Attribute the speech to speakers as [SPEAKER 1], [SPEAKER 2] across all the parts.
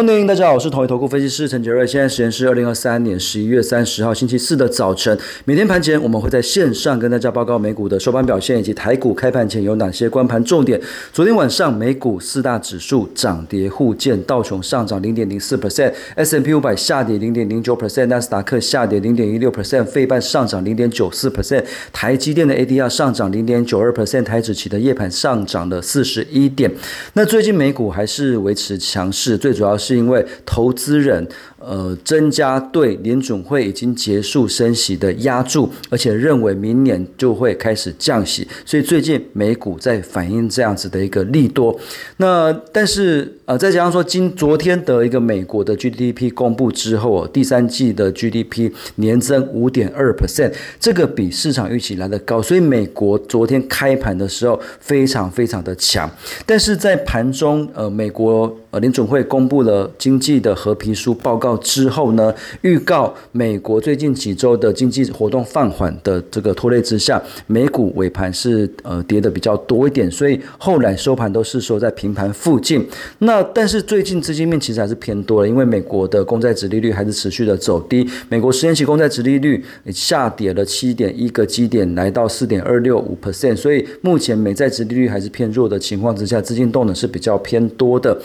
[SPEAKER 1] 欢迎大家好，我是统一投顾分析师陈杰瑞。现在时间是二零二三年十一月三十号星期四的早晨。每天盘前我们会在线上跟大家报告美股的收盘表现以及台股开盘前有哪些关盘重点。昨天晚上美股四大指数涨跌互见，道琼上涨零点零四 percent，S M P 五百下跌零点零九 percent，纳斯达克下跌零点一六 percent，费半上涨零点九四 percent，台积电的 A D R 上涨零点九二 percent，台指期的夜盘上涨了四十一点。那最近美股还是维持强势，最主要。是是因为投资人。呃，增加对联准会已经结束升息的压注，而且认为明年就会开始降息，所以最近美股在反映这样子的一个利多。那但是呃，再加上说今昨天的一个美国的 GDP 公布之后，第三季的 GDP 年增五点二 percent，这个比市场预期来的高，所以美国昨天开盘的时候非常非常的强。但是在盘中，呃，美国呃联准会公布了经济的和皮书报告。之后呢？预告美国最近几周的经济活动放缓的这个拖累之下，美股尾盘是呃跌的比较多一点，所以后来收盘都是说在平盘附近。那但是最近资金面其实还是偏多了，因为美国的公债值利率还是持续的走低，美国十年期公债值利率下跌了七点一个基点，来到四点二六五 percent，所以目前美债值利率还是偏弱的情况之下，资金动能是比较偏多的。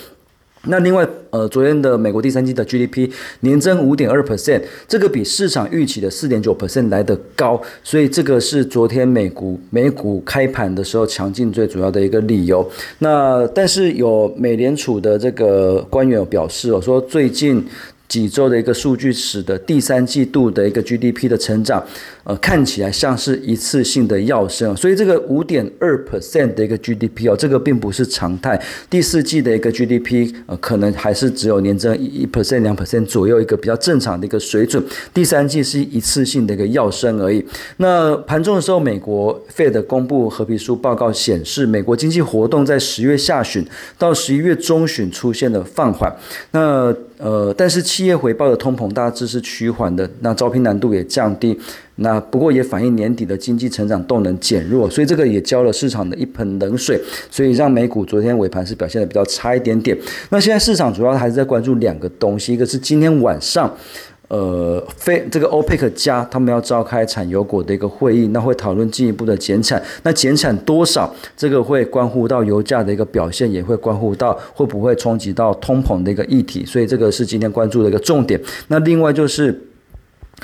[SPEAKER 1] 那另外，呃，昨天的美国第三季的 GDP 年增五点二 percent，这个比市场预期的四点九 percent 来得高，所以这个是昨天美股美股开盘的时候强劲最主要的一个理由。那但是有美联储的这个官员有表示哦，说最近。几周的一个数据使得第三季度的一个 GDP 的成长，呃，看起来像是一次性的跃升，所以这个五点二 percent 的一个 GDP 哦，这个并不是常态。第四季的一个 GDP 呃，可能还是只有年增一 percent 两 percent 左右一个比较正常的一个水准。第三季是一次性的一个跃升而已。那盘中的时候，美国 Fed 公布合皮书报告显示，美国经济活动在十月下旬到十一月中旬出现了放缓。那呃，但是企业回报的通膨大致是趋缓的，那招聘难度也降低，那不过也反映年底的经济成长动能减弱，所以这个也浇了市场的一盆冷水，所以让美股昨天尾盘是表现的比较差一点点。那现在市场主要还是在关注两个东西，一个是今天晚上。呃，非这个 OPEC 加他们要召开产油国的一个会议，那会讨论进一步的减产。那减产多少？这个会关乎到油价的一个表现，也会关乎到会不会冲击到通膨的一个议题。所以这个是今天关注的一个重点。那另外就是。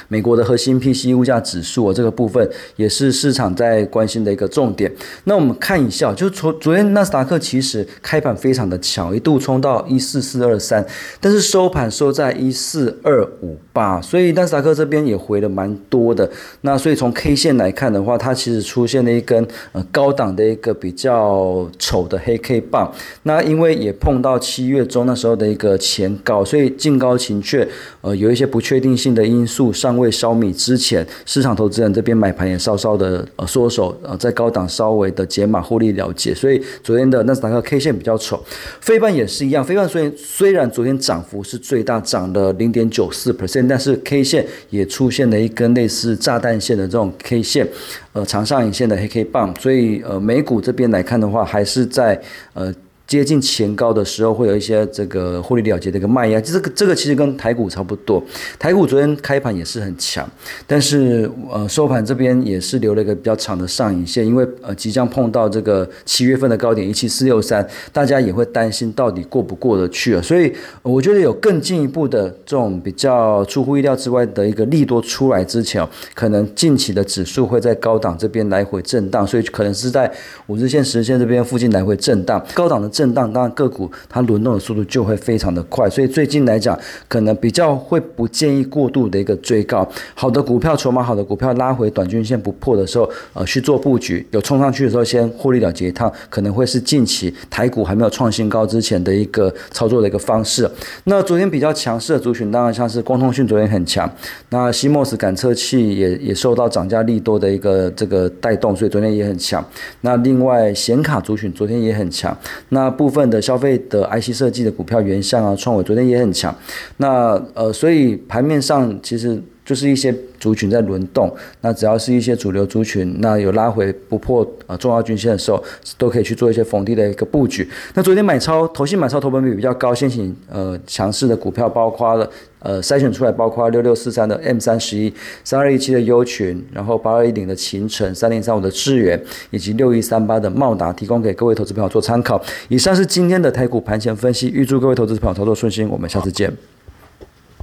[SPEAKER 1] 美国的核心 P C 物价指数这个部分也是市场在关心的一个重点。那我们看一下，就昨昨天纳斯达克其实开盘非常的强，一度冲到一四四二三，但是收盘收在一四二五八，所以纳斯达克这边也回了蛮多的。那所以从 K 线来看的话，它其实出现了一根呃高档的一个比较丑的黑 K 棒。那因为也碰到七月中那时候的一个前高，所以净高情却呃有一些不确定性的因素。尚未消弭之前，市场投资人这边买盘也稍稍的呃缩手，呃在高档稍微的解码获利了结，所以昨天的纳斯达克 K 线比较丑，飞半也是一样，飞半虽然虽然昨天涨幅是最大，涨了零点九四 percent，但是 K 线也出现了一根类似炸弹线的这种 K 线，呃长上影线的黑 K 棒，所以呃美股这边来看的话，还是在呃。接近前高的时候，会有一些这个获利了结的一个卖压，这个这个其实跟台股差不多。台股昨天开盘也是很强，但是呃收盘这边也是留了一个比较长的上影线，因为呃即将碰到这个七月份的高点一七四六三，大家也会担心到底过不过得去啊。所以我觉得有更进一步的这种比较出乎意料之外的一个利多出来之前，可能近期的指数会在高档这边来回震荡，所以可能是在五日线、十日线这边附近来回震荡，高档的。震荡，当然个股它轮动的速度就会非常的快，所以最近来讲，可能比较会不建议过度的一个追高。好的股票，筹码好的股票拉回短均线不破的时候，呃，去做布局。有冲上去的时候，先获利了结一趟，可能会是近期台股还没有创新高之前的一个操作的一个方式。那昨天比较强势的族群，当然像是光通讯，昨天很强。那西莫斯感测器也也受到涨价利多的一个这个带动，所以昨天也很强。那另外显卡族群昨天也很强。那部分的消费的 IC 设计的股票，原像啊、创伟昨天也很强。那呃，所以盘面上其实。就是一些族群在轮动，那只要是一些主流族群，那有拉回不破呃重要均线的时候，都可以去做一些逢低的一个布局。那昨天买超，投信买超投本比比较高，先行呃强势的股票包括了呃筛选出来，包括六六四三的 M 三十一、三二一七的优群，然后八二一零的秦城、三零三五的智源，以及六一三八的茂达，提供给各位投资朋友做参考。以上是今天的台股盘前分析，预祝各位投资朋友操作顺心，我们下次见。